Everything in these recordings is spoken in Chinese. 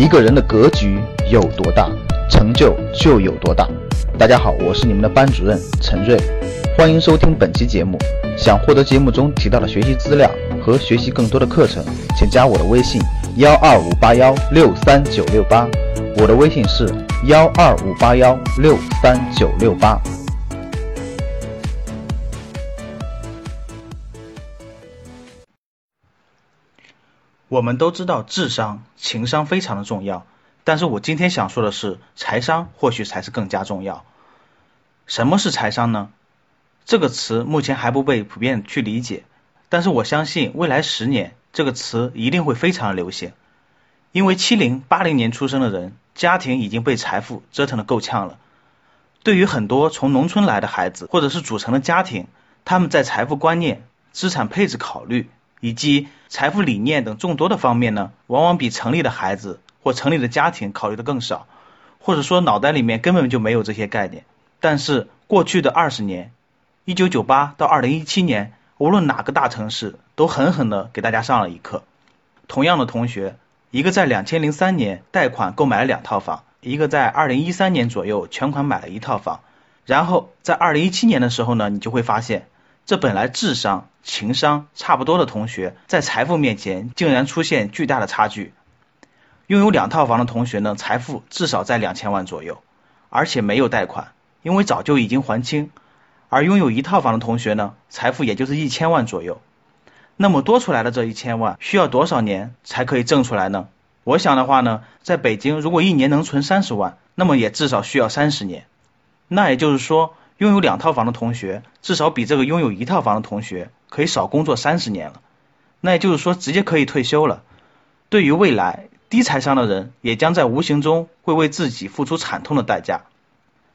一个人的格局有多大，成就就有多大。大家好，我是你们的班主任陈瑞，欢迎收听本期节目。想获得节目中提到的学习资料和学习更多的课程，请加我的微信幺二五八幺六三九六八。我的微信是幺二五八幺六三九六八。我们都知道智商、情商非常的重要，但是我今天想说的是，财商或许才是更加重要。什么是财商呢？这个词目前还不被普遍去理解，但是我相信未来十年这个词一定会非常的流行，因为七零八零年出生的人，家庭已经被财富折腾的够呛了。对于很多从农村来的孩子，或者是组成的家庭，他们在财富观念、资产配置考虑。以及财富理念等众多的方面呢，往往比城里的孩子或城里的家庭考虑的更少，或者说脑袋里面根本就没有这些概念。但是过去的二十年，一九九八到二零一七年，无论哪个大城市都狠狠的给大家上了一课。同样的同学，一个在两千零三年贷款购买了两套房，一个在二零一三年左右全款买了一套房，然后在二零一七年的时候呢，你就会发现。这本来智商、情商差不多的同学，在财富面前竟然出现巨大的差距。拥有两套房的同学呢，财富至少在两千万左右，而且没有贷款，因为早就已经还清；而拥有一套房的同学呢，财富也就是一千万左右。那么多出来的这一千万，需要多少年才可以挣出来呢？我想的话呢，在北京如果一年能存三十万，那么也至少需要三十年。那也就是说。拥有两套房的同学，至少比这个拥有一套房的同学可以少工作三十年了。那也就是说，直接可以退休了。对于未来低财商的人，也将在无形中会为自己付出惨痛的代价。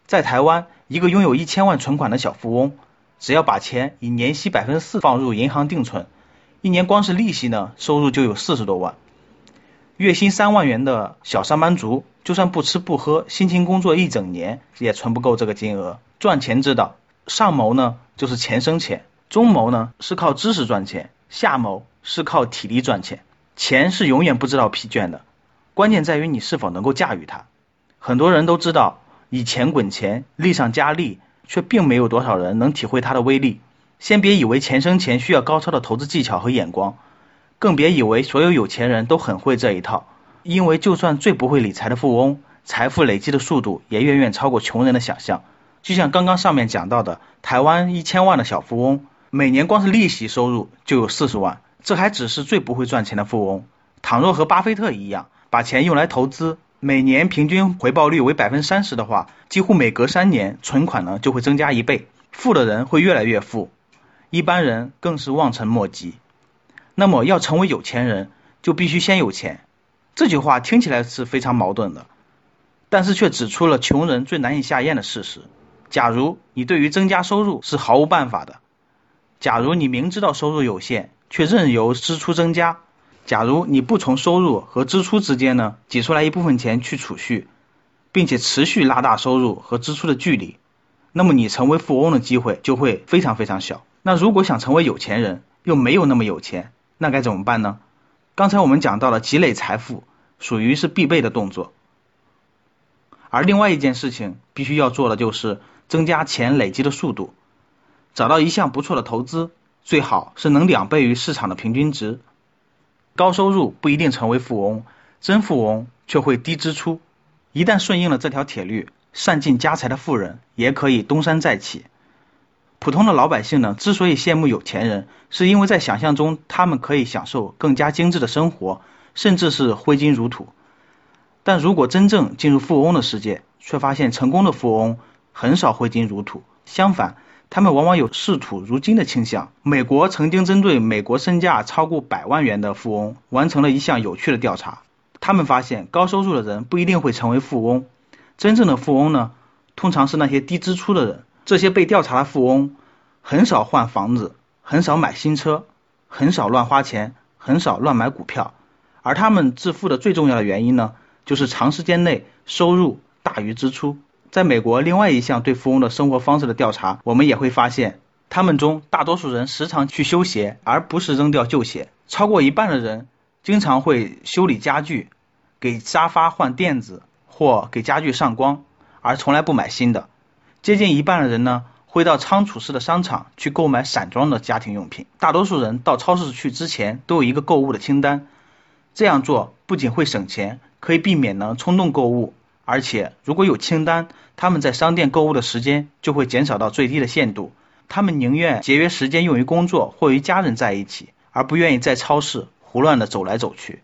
在台湾，一个拥有一千万存款的小富翁，只要把钱以年息百分之四放入银行定存，一年光是利息呢，收入就有四十多万。月薪三万元的小上班族，就算不吃不喝，辛勤工作一整年，也存不够这个金额。赚钱之道，上谋呢就是钱生钱，中谋呢是靠知识赚钱，下谋是靠体力赚钱。钱是永远不知道疲倦的，关键在于你是否能够驾驭它。很多人都知道以钱滚钱，利上加利，却并没有多少人能体会它的威力。先别以为钱生钱需要高超的投资技巧和眼光，更别以为所有有钱人都很会这一套，因为就算最不会理财的富翁，财富累积的速度也远远超过穷人的想象。就像刚刚上面讲到的，台湾一千万的小富翁，每年光是利息收入就有四十万，这还只是最不会赚钱的富翁。倘若和巴菲特一样，把钱用来投资，每年平均回报率为百分之三十的话，几乎每隔三年存款呢就会增加一倍，富的人会越来越富，一般人更是望尘莫及。那么要成为有钱人，就必须先有钱。这句话听起来是非常矛盾的，但是却指出了穷人最难以下咽的事实。假如你对于增加收入是毫无办法的，假如你明知道收入有限却任由支出增加，假如你不从收入和支出之间呢挤出来一部分钱去储蓄，并且持续拉大收入和支出的距离，那么你成为富翁的机会就会非常非常小。那如果想成为有钱人又没有那么有钱，那该怎么办呢？刚才我们讲到了积累财富属于是必备的动作，而另外一件事情必须要做的就是。增加钱累积的速度，找到一项不错的投资，最好是能两倍于市场的平均值。高收入不一定成为富翁，真富翁却会低支出。一旦顺应了这条铁律，善尽家财的富人也可以东山再起。普通的老百姓呢，之所以羡慕有钱人，是因为在想象中他们可以享受更加精致的生活，甚至是挥金如土。但如果真正进入富翁的世界，却发现成功的富翁。很少挥金如土，相反，他们往往有视土如金的倾向。美国曾经针对美国身价超过百万元的富翁完成了一项有趣的调查，他们发现高收入的人不一定会成为富翁，真正的富翁呢，通常是那些低支出的人。这些被调查的富翁很少换房子，很少买新车，很少乱花钱，很少乱买股票，而他们致富的最重要的原因呢，就是长时间内收入大于支出。在美国，另外一项对富翁的生活方式的调查，我们也会发现，他们中大多数人时常去修鞋，而不是扔掉旧鞋。超过一半的人经常会修理家具，给沙发换垫子或给家具上光，而从来不买新的。接近一半的人呢，会到仓储式的商场去购买散装的家庭用品。大多数人到超市去之前都有一个购物的清单，这样做不仅会省钱，可以避免呢冲动购物，而且如果有清单，他们在商店购物的时间就会减少到最低的限度。他们宁愿节约时间用于工作或与家人在一起，而不愿意在超市胡乱的走来走去。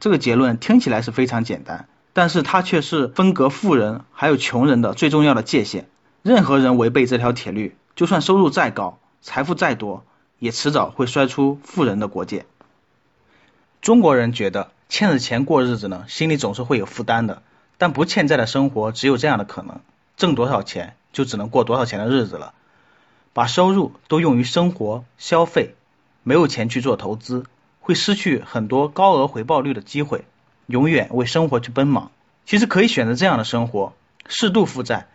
这个结论听起来是非常简单，但是它却是分隔富人还有穷人的最重要的界限。任何人违背这条铁律，就算收入再高、财富再多，也迟早会摔出富人的国界。中国人觉得欠着钱过日子呢，心里总是会有负担的，但不欠债的生活只有这样的可能：挣多少钱就只能过多少钱的日子了。把收入都用于生活消费，没有钱去做投资，会失去很多高额回报率的机会，永远为生活去奔忙。其实可以选择这样的生活：适度负债，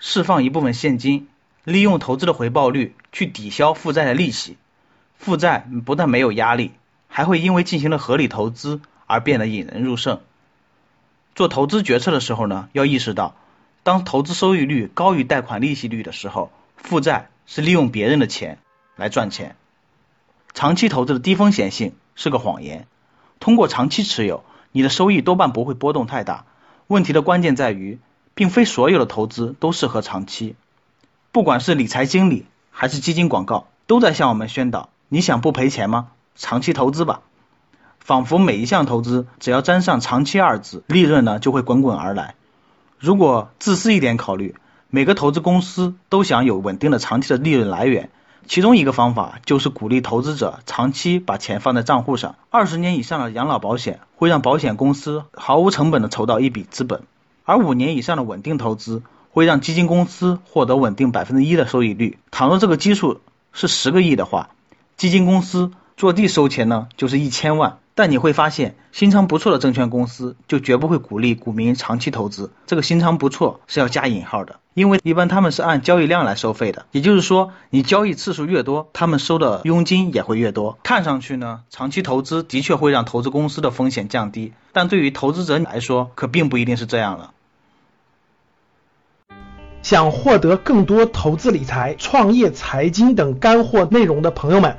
释放一部分现金，利用投资的回报率去抵消负债的利息。负债不但没有压力，还会因为进行了合理投资而变得引人入胜。做投资决策的时候呢，要意识到，当投资收益率高于贷款利息率的时候。负债是利用别人的钱来赚钱，长期投资的低风险性是个谎言。通过长期持有，你的收益多半不会波动太大。问题的关键在于，并非所有的投资都适合长期。不管是理财经理还是基金广告，都在向我们宣导：你想不赔钱吗？长期投资吧。仿佛每一项投资只要沾上“长期”二字，利润呢就会滚滚而来。如果自私一点考虑。每个投资公司都想有稳定的长期的利润来源，其中一个方法就是鼓励投资者长期把钱放在账户上。二十年以上的养老保险会让保险公司毫无成本的筹到一笔资本，而五年以上的稳定投资会让基金公司获得稳定百分之一的收益率。倘若这个基数是十个亿的话，基金公司坐地收钱呢就是一千万。但你会发现，心肠不错的证券公司就绝不会鼓励股民长期投资。这个心肠不错是要加引号的，因为一般他们是按交易量来收费的。也就是说，你交易次数越多，他们收的佣金也会越多。看上去呢，长期投资的确会让投资公司的风险降低，但对于投资者来说，可并不一定是这样了。想获得更多投资理财、创业财经等干货内容的朋友们，